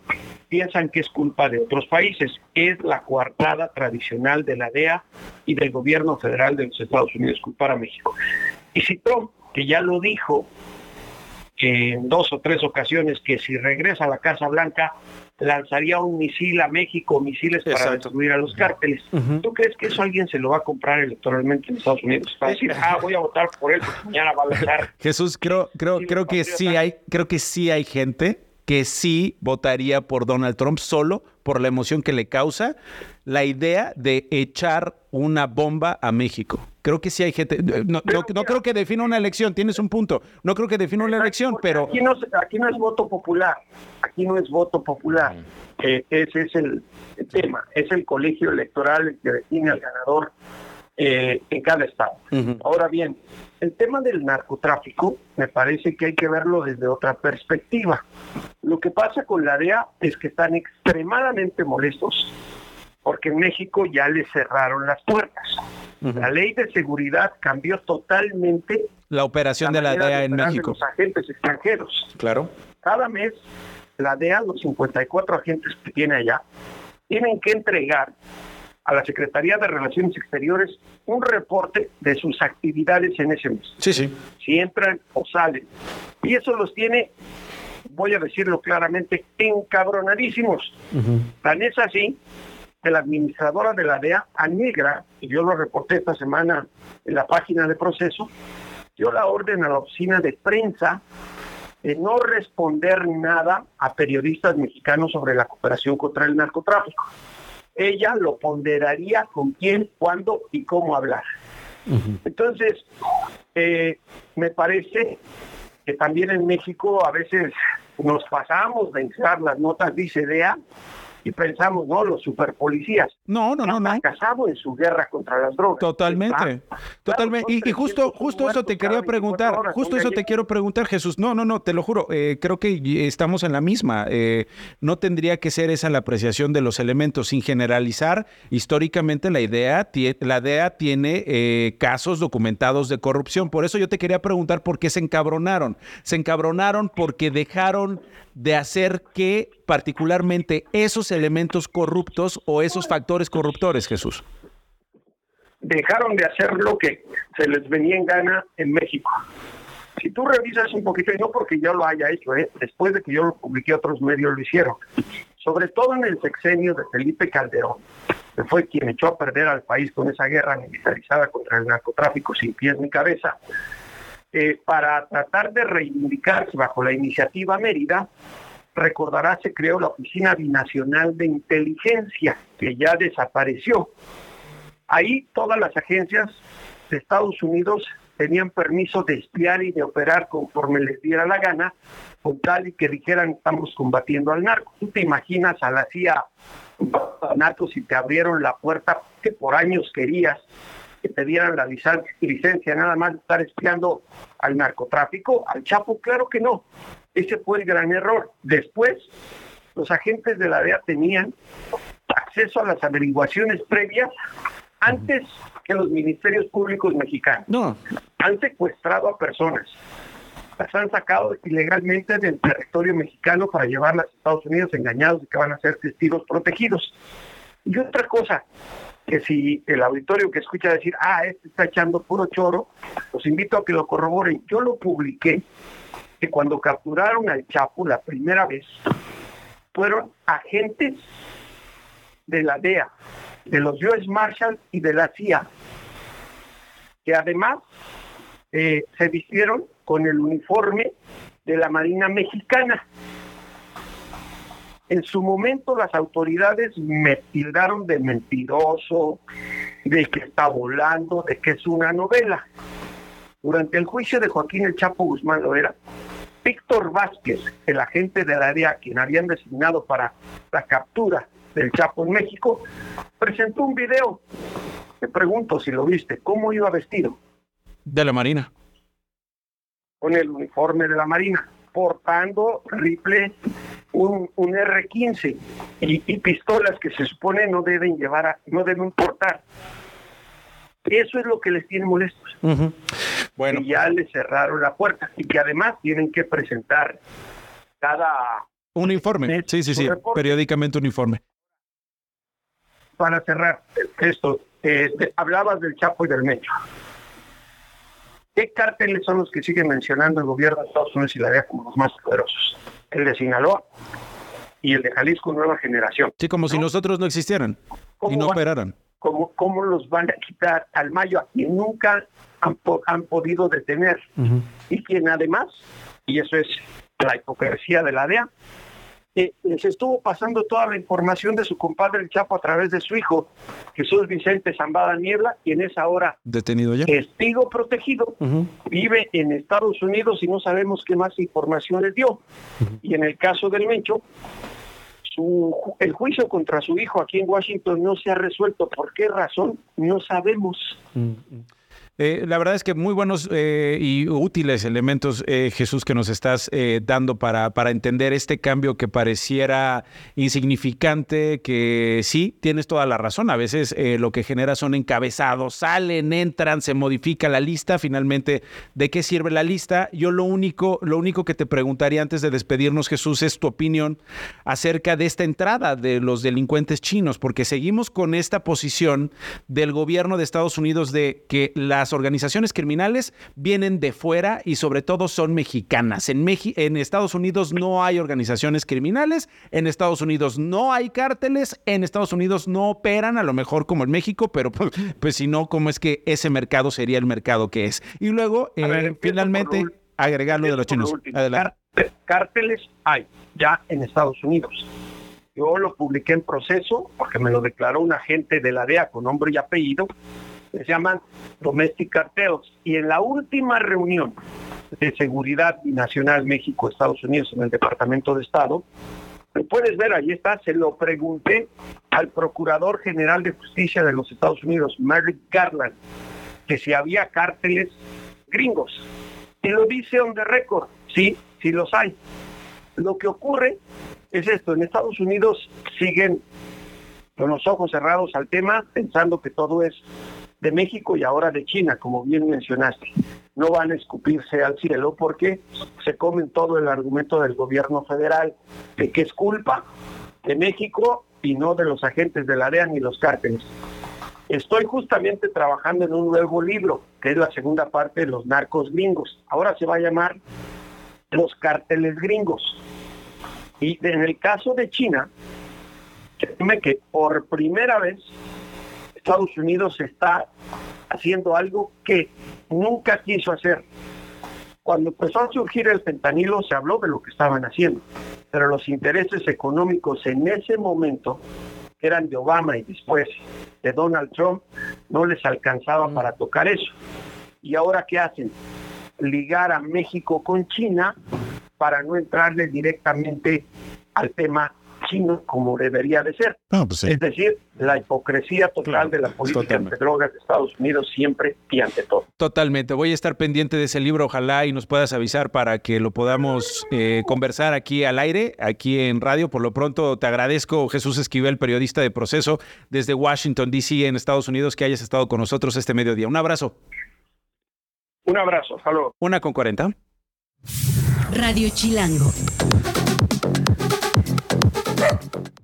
piensan que es culpa de otros países. Es la coartada tradicional de la DEA y del gobierno federal de los Estados Unidos culpar a México. Y si Trump, que ya lo dijo en dos o tres ocasiones, que si regresa a la Casa Blanca lanzaría un misil a México, misiles para destruir a los cárteles. ¿Tú crees que eso alguien se lo va a comprar electoralmente en Estados Unidos? Va a decir, *laughs* ah, voy a votar por él porque mañana va a lanzar. *laughs* Jesús, creo, creo, creo que sí hay, creo que sí hay gente que sí votaría por Donald Trump solo por la emoción que le causa la idea de echar una bomba a México. Creo que sí hay gente, no, creo que defina una elección, tienes un punto, no creo que defina una elección, pero... Aquí no, aquí no es voto popular, aquí no es voto popular, eh, ese es el, tema, es el colegio electoral el que define al ganador eh, en cada estado. Ahora bien, el tema del narcotráfico me parece que hay que verlo desde otra perspectiva. Lo que pasa con la DEA es que están extremadamente molestos porque en México ya les cerraron las puertas. La ley de seguridad cambió totalmente la operación de la DEA en de México. los agentes extranjeros. Claro. Cada mes, la DEA, los 54 agentes que tiene allá, tienen que entregar a la Secretaría de Relaciones Exteriores un reporte de sus actividades en ese mes. Sí, sí. Si entran o salen. Y eso los tiene, voy a decirlo claramente, encabronadísimos. Tan es así que la administradora de la DEA, Anegra, y yo lo reporté esta semana en la página de proceso, dio la orden a la oficina de prensa de no responder nada a periodistas mexicanos sobre la cooperación contra el narcotráfico. Ella lo ponderaría con quién, cuándo y cómo hablar. Entonces, eh, me parece que también en México a veces nos pasamos de entrar las notas, dice DEA, y pensamos, no, los superpolicías. No, no, no, no. Casado en su guerra contra las drogas. Totalmente, totalmente. Y, y justo, justo eso te quería preguntar, justo eso te quiero preguntar, Jesús. No, no, no, te lo juro, eh, creo que estamos en la misma. Eh, no tendría que ser esa la apreciación de los elementos, sin generalizar. Históricamente la idea, la DEA tiene eh, casos documentados de corrupción. Por eso yo te quería preguntar por qué se encabronaron. Se encabronaron porque dejaron de hacer que particularmente esos elementos corruptos o esos factores corruptores, Jesús. dejaron de hacer lo que se les venía en gana en México. Si tú revisas un poquito, y no porque yo lo haya hecho, ¿eh? después de que yo lo publiqué, otros medios lo hicieron, sobre todo en el sexenio de Felipe Calderón, que fue quien echó a perder al país con esa guerra militarizada contra el narcotráfico sin pies ni cabeza, eh, para tratar de reivindicarse bajo la iniciativa Mérida, recordará, se creó la Oficina Binacional de Inteligencia, que ya desapareció. Ahí todas las agencias de Estados Unidos tenían permiso de espiar y de operar conforme les diera la gana, con tal y que dijeran estamos combatiendo al narco. Tú te imaginas a la CIA narco si te abrieron la puerta que por años querías que te dieran la licencia, nada más estar espiando al narcotráfico, al Chapo, claro que no. Ese fue el gran error. Después, los agentes de la DEA tenían acceso a las averiguaciones previas antes que los ministerios públicos mexicanos. No. Han secuestrado a personas, las han sacado ilegalmente del territorio mexicano para llevarlas a Estados Unidos engañados de que van a ser testigos protegidos. Y otra cosa, que si el auditorio que escucha decir, ah, este está echando puro choro, los invito a que lo corroboren. Yo lo publiqué, que cuando capturaron al Chapo la primera vez, fueron agentes de la DEA, de los US Marshals y de la CIA, que además eh, se vistieron con el uniforme de la Marina Mexicana. En su momento las autoridades me tildaron de mentiroso, de que está volando, de que es una novela. Durante el juicio de Joaquín El Chapo Guzmán Loera, Víctor Vázquez, el agente de la DEA, quien habían designado para la captura del Chapo en México, presentó un video. Te pregunto si lo viste, ¿cómo iba vestido? De la Marina. Con el uniforme de la Marina, portando rifle, un, un R-15 y, y pistolas que se supone no deben llevar, a, no deben portar. Eso es lo que les tiene molestos. Bueno. Y ya les cerraron la puerta y que además tienen que presentar cada Un informe. Sí, sí, sí. Periódicamente un informe. para cerrar esto, eh, te- hablabas del Chapo y del Mecho. ¿Qué cárteles son los que siguen mencionando el gobierno de Estados Unidos y la DEA como los más poderosos? El de Sinaloa y el de Jalisco Nueva Generación. Sí, como si nosotros no existieran y no va- operaran. ¿Cómo, ¿Cómo los van a quitar al Mayo a quien nunca han, po- han podido detener? Y quien además, y eso es la hipocresía de la DEA, eh, les estuvo pasando toda la información de su compadre el Chapo a través de su hijo, Jesús Vicente Zambada Niebla, quien es ahora Detenido ya. testigo protegido, vive en Estados Unidos y no sabemos qué más información les dio. Y en el caso del Mencho, su, el juicio contra su hijo aquí en Washington no se ha resuelto. ¿Por qué razón? No sabemos. Eh, la verdad es que muy buenos eh, y útiles elementos, eh, Jesús, que nos estás dando para, para entender este cambio que pareciera insignificante, que sí, tienes toda la razón. A veces lo que genera son encabezados, salen, entran, se modifica la lista. Finalmente, ¿de qué sirve la lista? Yo lo único, lo único que te preguntaría antes de despedirnos, Jesús, es tu opinión acerca de esta entrada de los delincuentes chinos, porque seguimos con esta posición del gobierno de Estados Unidos de que la las organizaciones criminales vienen de fuera y sobre todo son mexicanas. En, en Estados Unidos no hay organizaciones criminales, en Estados Unidos no hay cárteles, en Estados Unidos no operan, a lo mejor como en México, pero pues, pues si no, ¿cómo es que ese mercado sería el mercado que es? Y luego, eh, finalmente, agregar lo de los chinos. Adelante. Cárteles hay ya en Estados Unidos. Yo lo publiqué en proceso porque me lo declaró un agente de la DEA con nombre y apellido se llaman Domestic Cartels. Y en la última reunión de Seguridad Nacional México-Estados Unidos en el Departamento de Estado, puedes ver, ahí está, se lo pregunté al Procurador General de Justicia de los Estados Unidos, Merrick Garland, que si había cárteles gringos. Y lo dice on the record, sí, sí los hay. Lo que ocurre es esto, en Estados Unidos siguen con los ojos cerrados al tema, pensando que todo es de México y ahora de China, como bien mencionaste. No van a escupirse al cielo porque se comen todo el argumento del gobierno federal de que es culpa de México y no de los agentes de la DEA ni los cárteles. Estoy justamente trabajando en un nuevo libro, que es la segunda parte de los narcos gringos. Ahora se va a llamar Los cárteles gringos. Y en el caso de China, que por primera vez Estados Unidos está haciendo algo que nunca quiso hacer. Cuando empezó a surgir el fentanilo se habló de lo que estaban haciendo, pero los intereses económicos en ese momento, que eran de Obama y después de Donald Trump, no les alcanzaba para tocar eso. ¿Y ahora qué hacen? Ligar a México con China para no entrarle directamente al tema chino como debería de ser. Pues es decir, la hipocresía total de la política de drogas de Estados Unidos siempre y ante todo. Totalmente. Voy a estar pendiente de ese libro, ojalá y nos puedas avisar para que lo podamos eh, conversar aquí al aire, aquí en radio. Por lo pronto, te agradezco, Jesús Esquivel, periodista de proceso desde Washington, D.C., en Estados Unidos, que hayas estado con nosotros este mediodía. Un abrazo. Un abrazo, saludos. Una con cuarenta. Radio Chilango.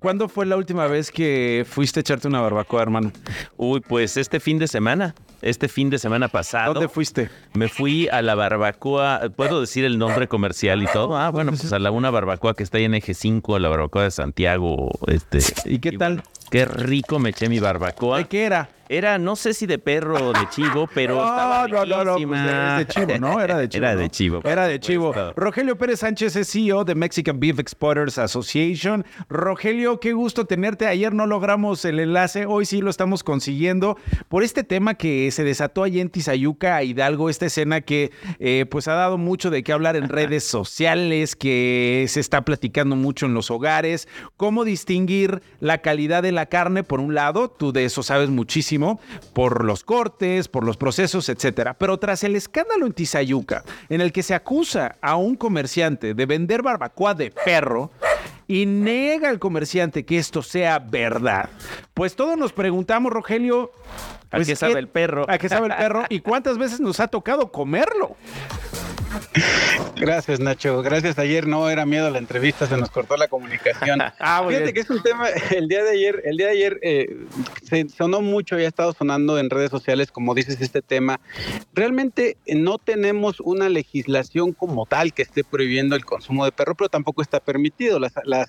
¿Cuándo fue la última vez que fuiste a echarte una barbacoa, hermano? Uy, pues este fin de semana. Este fin de semana pasado. ¿Dónde fuiste? Me fui a la barbacoa. ¿Puedo decir el nombre comercial y todo? Ah, bueno, pues a la una barbacoa que está ahí en Eje 5, la barbacoa de Santiago. Este. ¿Y qué tal? Qué rico me eché mi barbacoa. ¿De qué era? Era, no sé si de perro o de chivo, pero no, *laughs* estaba no, no, no, pues era de chivo, ¿no? Era de *laughs* chivo. Era de chivo. Era de chivo. Rogelio Pérez Sánchez es CEO de Mexican Beef Exporters Association. Rogelio, qué gusto tenerte. Ayer no logramos el enlace, hoy sí lo estamos consiguiendo por este tema que se desató allí en Tizayuca, Hidalgo, esta escena que eh, pues ha dado mucho de qué hablar en *laughs* redes sociales, que se está platicando mucho en los hogares. ¿Cómo distinguir la calidad de la carne, por un lado? Tú de eso sabes muchísimo por los cortes, por los procesos, etcétera. Pero tras el escándalo en Tizayuca, en el que se acusa a un comerciante de vender barbacoa de perro, y nega el comerciante que esto sea verdad. Pues todos nos preguntamos, Rogelio, ¿a qué pues, sabe el perro? ¿A qué sabe el perro? ¿Y cuántas veces nos ha tocado comerlo? Gracias, Nacho. Gracias. Ayer no era miedo la entrevista, se nos cortó la comunicación. *laughs* ah, Fíjate que es un tema, el día de ayer, el día de ayer eh, se sonó mucho y ha estado sonando en redes sociales, como dices, este tema. Realmente no tenemos una legislación como tal que esté prohibiendo el consumo de perro, pero tampoco está permitido. Las, las,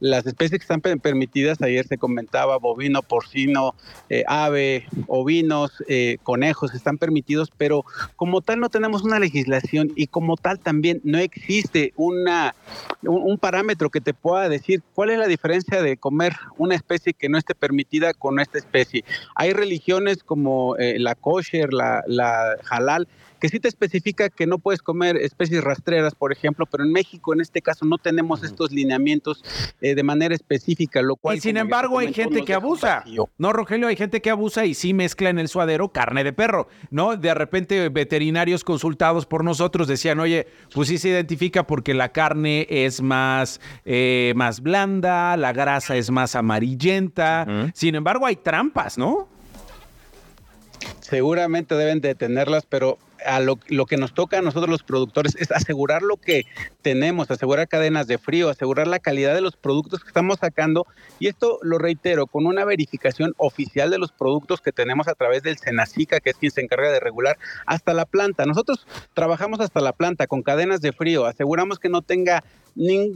las especies que están permitidas, ayer se comentaba bovino, porcino, eh, ave, ovinos, eh, conejos, están permitidos, pero como tal no tenemos una legislación y como tal también no existe una, un, parámetro que te pueda decir cuál es la diferencia de comer una especie que no esté permitida con esta especie. Hay religiones como eh, la kosher, la, la halal, que sí te especifica que no puedes comer especies rastreras, por ejemplo, pero en México en este caso no tenemos estos lineamientos eh, de manera específica, lo cual... Y sin embargo hay gente que abusa. No, Rogelio, hay gente que abusa y sí mezcla en el suadero carne de perro, ¿no? De repente veterinarios consultados por nosotros decían, oye, pues sí se identifica porque la carne es más, eh, más blanda, la grasa es más amarillenta. Sin embargo, hay trampas, ¿no? Seguramente deben de tenerlas, pero a lo, que nos toca a nosotros los productores es asegurar lo que tenemos, asegurar cadenas de frío, asegurar la calidad de los productos que estamos sacando. Y esto lo reitero, con una verificación oficial de los productos que tenemos a través del Senacica, que es quien se encarga de regular, hasta la planta. Nosotros trabajamos hasta la planta con cadenas de frío, aseguramos que no tenga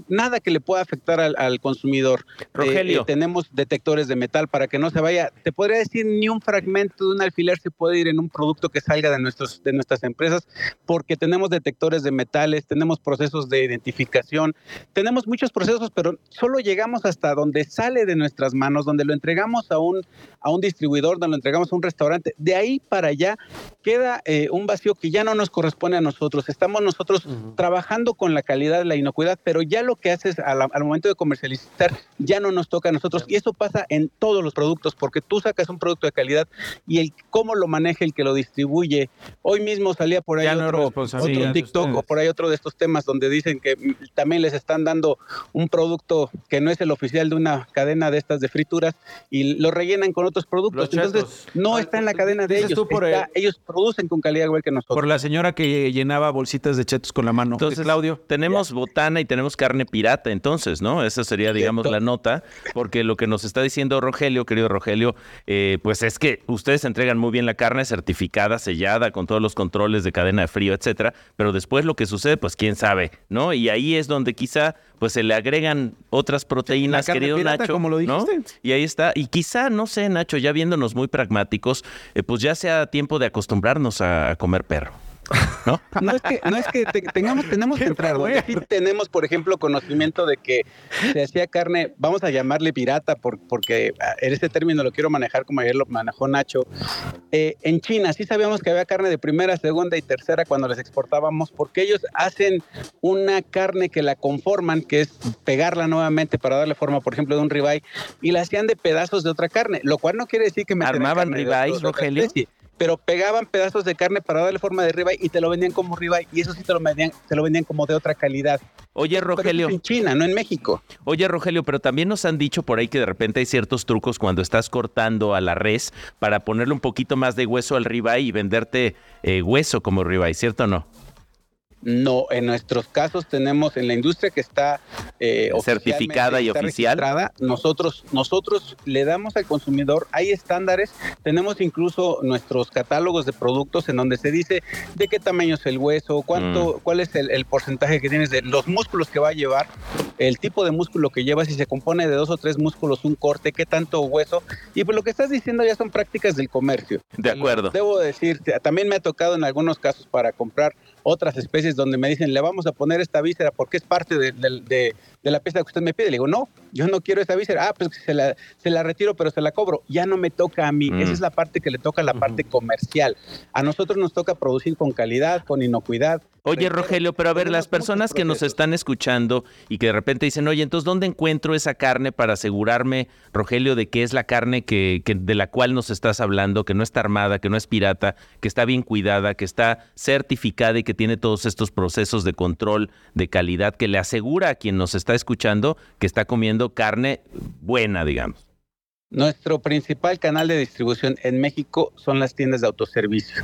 nada que le pueda afectar al, consumidor. Rogelio. Eh, eh, tenemos detectores de metal para que no se vaya. Te podría decir, ni un fragmento de un alfiler se puede ir en un producto que salga de, nuestros, de nuestras empresas, porque tenemos detectores de metales, tenemos procesos de identificación, tenemos muchos procesos, pero solo llegamos hasta donde sale de nuestras manos, donde lo entregamos a un, a un distribuidor, donde lo entregamos a un restaurante. De ahí para allá queda eh, un vacío que ya no nos corresponde a nosotros. Estamos nosotros trabajando con la calidad de la inocuidad pero ya lo que haces al, momento de comercializar ya no nos toca a nosotros. Y eso pasa en todos los productos, porque tú sacas un producto de calidad y el cómo lo maneja el que lo distribuye. Hoy mismo salía por ahí otro, TikTok o por ahí otro de estos temas donde dicen que también les están dando un producto que no es el oficial de una cadena de estas de frituras y lo rellenan con otros productos. Entonces no está en la cadena de ellos. ellos producen con calidad igual que nosotros. Por la señora que llenaba bolsitas de chetos con la mano. Entonces, Claudio, tenemos botana y tenemos tenemos carne pirata entonces, ¿no? Esa sería, digamos, la nota, porque lo que nos está diciendo Rogelio, querido Rogelio, eh, pues es que ustedes entregan muy bien la carne certificada, sellada, con todos los controles de cadena de frío, etcétera, pero después lo que sucede, pues quién sabe, ¿no? Y ahí es donde quizá pues se le agregan otras proteínas, querido Nacho. Como lo dijiste. Y ahí está. Y quizá, no sé, Nacho, ya viéndonos muy pragmáticos, eh, pues ya sea tiempo de acostumbrarnos a comer perro. ¿No? *laughs* No es que, no es que tengamos, *laughs* tenemos que entrar. tenemos, por ejemplo, conocimiento de que se hacía carne, vamos a llamarle pirata, porque ah, en este término lo quiero manejar como ayer lo manejó Nacho. Eh, en China sí sabíamos que había carne de primera, segunda y tercera cuando les exportábamos, porque ellos hacen una carne que la conforman, que es pegarla nuevamente para darle forma, por ejemplo, de un ribeye, y la hacían de pedazos de otra carne, lo cual no quiere decir que me armaban ribeye, Rogelio pero pegaban pedazos de carne para darle forma de ribeye y te lo vendían como ribeye y eso sí te lo vendían, te lo vendían como de otra calidad. Oye, Rogelio. en China, no en México. Oye, Rogelio, pero también nos han dicho por ahí que de repente hay ciertos trucos cuando estás cortando a la res para ponerle un poquito más de hueso al ribeye y venderte eh, hueso como ribeye, ¿cierto o no? No, en nuestros casos tenemos en la industria que está eh, certificada y oficial. Nosotros, nosotros le damos al consumidor, hay estándares, tenemos incluso nuestros catálogos de productos en donde se dice de qué tamaño es el hueso, cuánto, mm. cuál es el, porcentaje que tienes de los músculos que va a llevar, el tipo de músculo que lleva, si se compone de dos o tres músculos, un corte, qué tanto hueso. Y pues lo que estás diciendo ya son prácticas del comercio. De acuerdo. Debo decir, también me ha tocado en algunos casos para comprar otras especies donde me dicen, le vamos a poner esta víscera porque es parte de, la pieza que usted me pide. Le digo, no, yo no quiero esta víscera. Ah, pues se la, se la retiro, pero se la cobro. Ya no me toca a mí. Esa es mm. la parte que le toca a la parte comercial. A nosotros nos toca producir con calidad, con inocuidad, Oye, Rogelio, pero a ver, las personas que nos están escuchando y que de repente dicen, oye, entonces, ¿dónde encuentro esa carne para asegurarme, Rogelio, de que es la carne que, que, de la cual nos estás hablando, que no está armada, que no es pirata, que está bien cuidada, que está certificada y que tiene todos estos procesos de control de calidad que le asegura a quien nos está escuchando que está comiendo carne buena, digamos? Nuestro principal canal de distribución en México son las tiendas de autoservicio.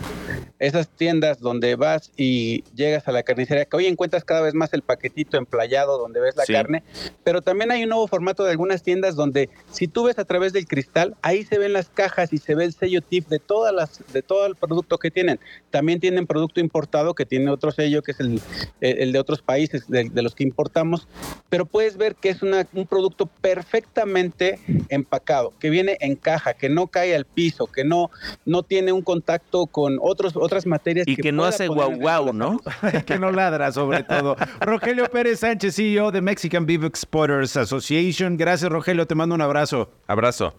Esas tiendas donde vas y llegas a la carnicería, que hoy encuentras cada vez más el paquetito emplayado donde ves la carne, pero también hay un nuevo formato de algunas tiendas donde si tú ves a través del cristal, ahí se ven las cajas y se ve el sello TIF de todas las de todo el producto que tienen. También tienen producto importado que tiene otro sello que es el, el de otros países de, los que importamos, pero puedes ver que es una, un producto perfectamente empacado que viene en caja, que no cae al piso, que no, no tiene un contacto con otros, otras materias. Y que, no hace guau guau, ¿no? *laughs* que no ladra sobre todo. Rogelio Pérez Sánchez, CEO de Mexican Beef Exporters Association. Gracias, Rogelio, te mando un abrazo. Abrazo.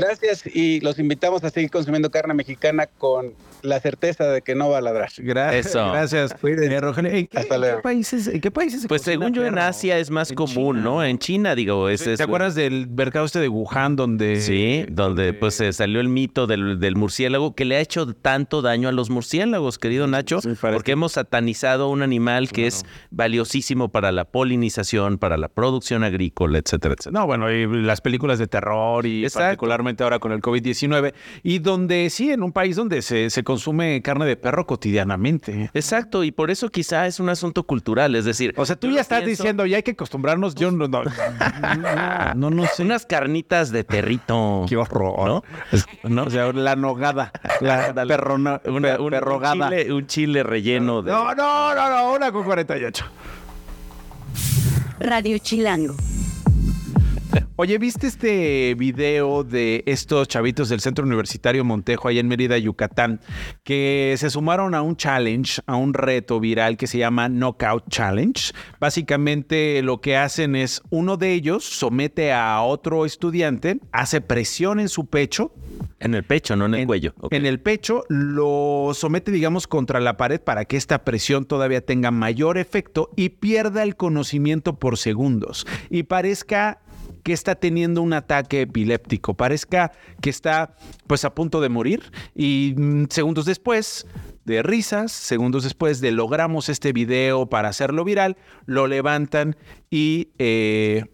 Gracias y los invitamos a seguir consumiendo carne mexicana con la certeza de que no va a ladrar. Gracias. Eso. Gracias, eh, Rogelio. ¿En qué, Hasta qué luego. países, en qué países se Pues según yo en perro? Asia es más En común, China. ¿no? En China, digo, es... ¿Te es- acuerdas del mercado este de Wuhan donde... Sí, donde pues se salió el mito del, del murciélago que le ha hecho tanto daño a los murciélagos, querido Nacho, porque hemos satanizado un animal que es valiosísimo para la polinización, para la producción agrícola, etcétera, etcétera. No, bueno, y las películas de terror y Exacto. Particularmente ahora con el COVID-19 y donde sí, en un país donde se, se consume carne de perro cotidianamente. Exacto, y por eso quizá es un asunto cultural, es decir... O sea, tú ya estás pienso- diciendo, ya hay que acostumbrarnos, yo no, no, no, no, no sé. Unas carnitas de perrito. Qué horror. ¿No? Es- O sea, la nogada, la *laughs* perrona, Una- per- un, un perrogada. chile, un chile relleno de... No, no, no, no, una con 48. Radio Chilango. Oye, ¿viste este video de estos chavitos del Centro Universitario Montejo, allá en Mérida, Yucatán, que se sumaron a un challenge, a un reto viral que se llama Knockout Challenge? Básicamente lo que hacen es, uno de ellos somete a otro estudiante, hace presión en su pecho, En el pecho, no en el cuello. En el pecho, lo somete, digamos, contra la pared para que esta presión todavía tenga mayor efecto y pierda el conocimiento por segundos y parezca que está teniendo un ataque epiléptico, parezca que está pues a punto de morir y mm, segundos después de risas, segundos después de logramos este video para hacerlo viral, lo levantan y eh,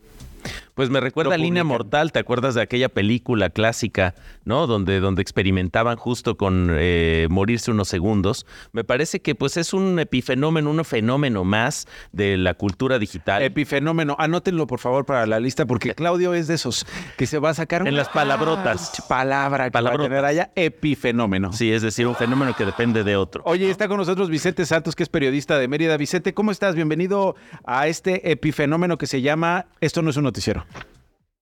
Pues me recuerda a Línea. Mortal, ¿te acuerdas de aquella película clásica, ¿no? Donde, donde experimentaban justo con eh, morirse unos segundos. Me parece que pues es un epifenómeno, un fenómeno más de la cultura digital. epifenómeno, anótenlo por favor para la lista porque Claudio es de esos que se va a sacar En las palabrotas. palabra que va a Palabrotas. tener allá epifenómeno. Sí, es decir, un fenómeno que depende de otro. Oye, está con nosotros Vicente Santos, que es periodista de Mérida. Vicente, ¿cómo estás? Bienvenido a este epifenómeno que se llama Esto no es un noticiero.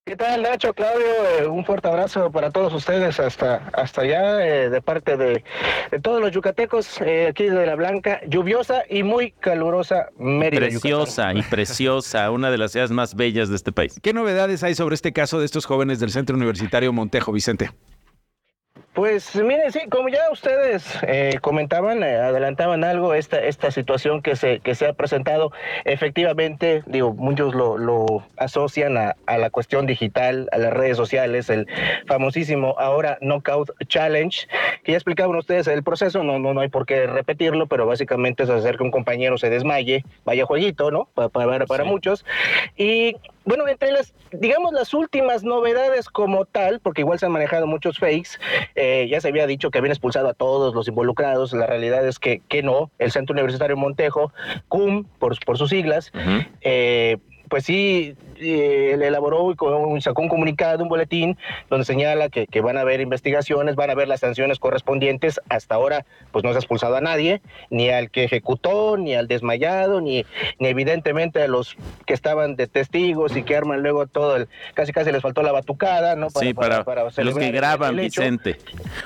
¿Qué tal, Nacho, Claudio? Eh, un fuerte abrazo para todos ustedes hasta, hasta allá, eh, de parte de, de todos los yucatecos, eh, aquí de La Blanca, lluviosa y muy calurosa Mérida, Yucatán. Preciosa y preciosa, una de las ciudades más bellas de este país. ¿Qué novedades hay sobre este caso de estos jóvenes del Centro Universitario Montejo, Vicente? Pues miren, sí, como ya ustedes eh, comentaban, eh, adelantaban algo, esta, esta situación que se, que se ha presentado, efectivamente, digo, muchos lo, lo asocian a, a la cuestión digital, a las redes sociales, el famosísimo ahora Knockout Challenge, que ya explicaban ustedes el proceso, no, no, no hay por qué repetirlo, pero básicamente es hacer que un compañero se desmaye, vaya jueguito, ¿no? Para, para, para muchos. Y bueno, entre las, digamos, las últimas novedades como tal, porque igual se han manejado muchos fakes, eh, ya se había dicho que habían expulsado a todos los involucrados, la realidad es que, que no, el Centro Universitario Montejo, CUM, por, por sus siglas, eh, pues sí, eh, elaboró y con- sacó un comunicado, un boletín, donde señala que, que van a haber investigaciones, van a haber las sanciones correspondientes. Hasta ahora, pues no se ha expulsado a nadie, ni al que ejecutó, ni al desmayado, ni, ni evidentemente a los que estaban de testigos y que arman luego todo el. Casi casi les faltó la batucada, ¿no? sí, para, los celebrar que graban. Vicente.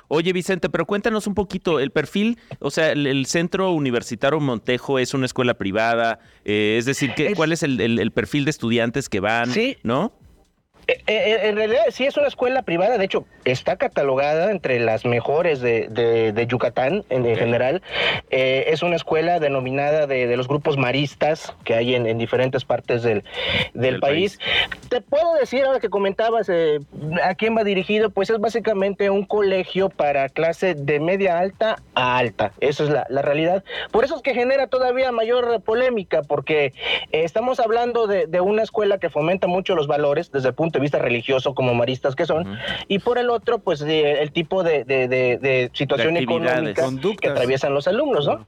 Oye, Vicente, pero cuéntanos un poquito, el perfil, o sea, el, el Centro Universitario Montejo es una escuela privada, eh, es decir, ¿qué, ¿cuál es el, el- el perfil de estudiantes que van? Sí. ¿No? Eh, eh, en realidad sí es una escuela privada, de hecho está catalogada entre las mejores de, de- de Yucatán en, en general. Eh, es una escuela denominada de, de los grupos maristas que hay en, en diferentes partes del, del país. Te puedo decir, ahora que comentabas eh, a quién va dirigido, pues es básicamente un colegio para clase de media alta a alta. Esa es la, la realidad. Por eso es que genera todavía mayor polémica, porque eh, estamos hablando de, de una escuela que fomenta mucho los valores desde el punto de vista religioso, como maristas que son, y por el otro, pues el tipo de, de- de- de situación económica que atraviesan los alumnos, ¿no?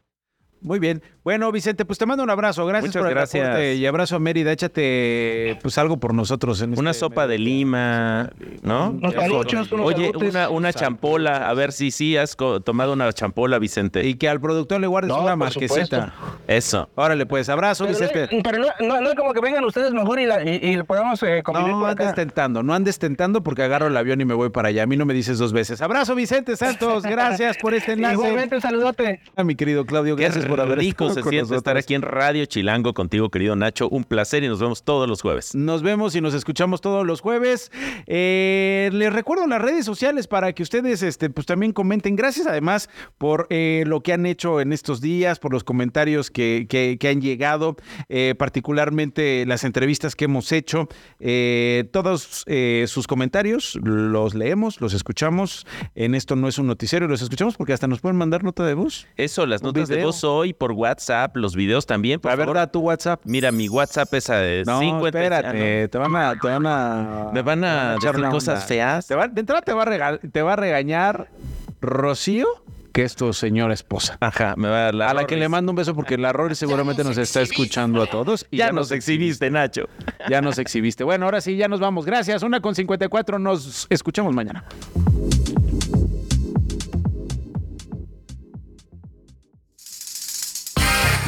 Muy bien. Bueno, Vicente, pues te mando un abrazo. Gracias Muchas por el gracias. reporte y abrazo a Mérida. Échate pues algo por nosotros. En Una este sopa de lima, ¿no? Unos Oye, elotes. una, una champola, a ver si sí has tomado una champola, Vicente. Y que al productor le guardes No, una por marquesita. Eso. Órale, pues, abrazo, Pero, Vicente. no, pero no, no- no es como que vengan ustedes mejor y, la, y, y podamos eh, convivir No por andes acá. tentando, no andes tentando porque agarro el avión y me voy para allá. A mí no me dices dos veces. Abrazo, Vicente Santos. Gracias por este *laughs* enlace. Igualmente, un saludote. A mi querido Claudio, gracias por haber Rico estado se siente nosotros. estar aquí en Radio Chilango contigo, querido Nacho. Un placer y nos vemos todos los jueves. Nos vemos y nos escuchamos todos los jueves. Eh, les recuerdo las redes sociales para que ustedes este, pues, también comenten. Gracias además por eh, lo que han hecho en estos días, por los comentarios que, que- que han llegado, eh, particularmente las entrevistas que hemos hecho. Todos sus comentarios los leemos, los escuchamos. En esto no es un noticiero, los escuchamos porque hasta nos pueden mandar nota de voz. Eso, las notas de voz hoy por WhatsApp, los videos también. Por A ver, favor. da tu WhatsApp. Mira, mi WhatsApp es a No, 50. espérate, te van a, te van a, Me van a echar cosas feas. Te va- de entrada te va, a rega- te va a regañar Rocío, que es tu señora esposa. Ajá, me va a dar la A la que le mando un beso porque la Rory seguramente nos está escuchando a todos. y Ya nos exhibiste, Nacho. Ya nos exhibiste. Bueno, ahora sí, ya nos vamos. Gracias. Una con 54. Nos escuchamos mañana.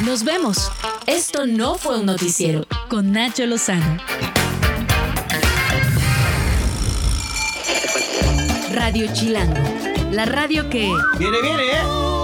Nos vemos. Esto no fue un noticiero con Nacho Lozano. Radio Chilango, la radio que... Viene, viene, ¿eh?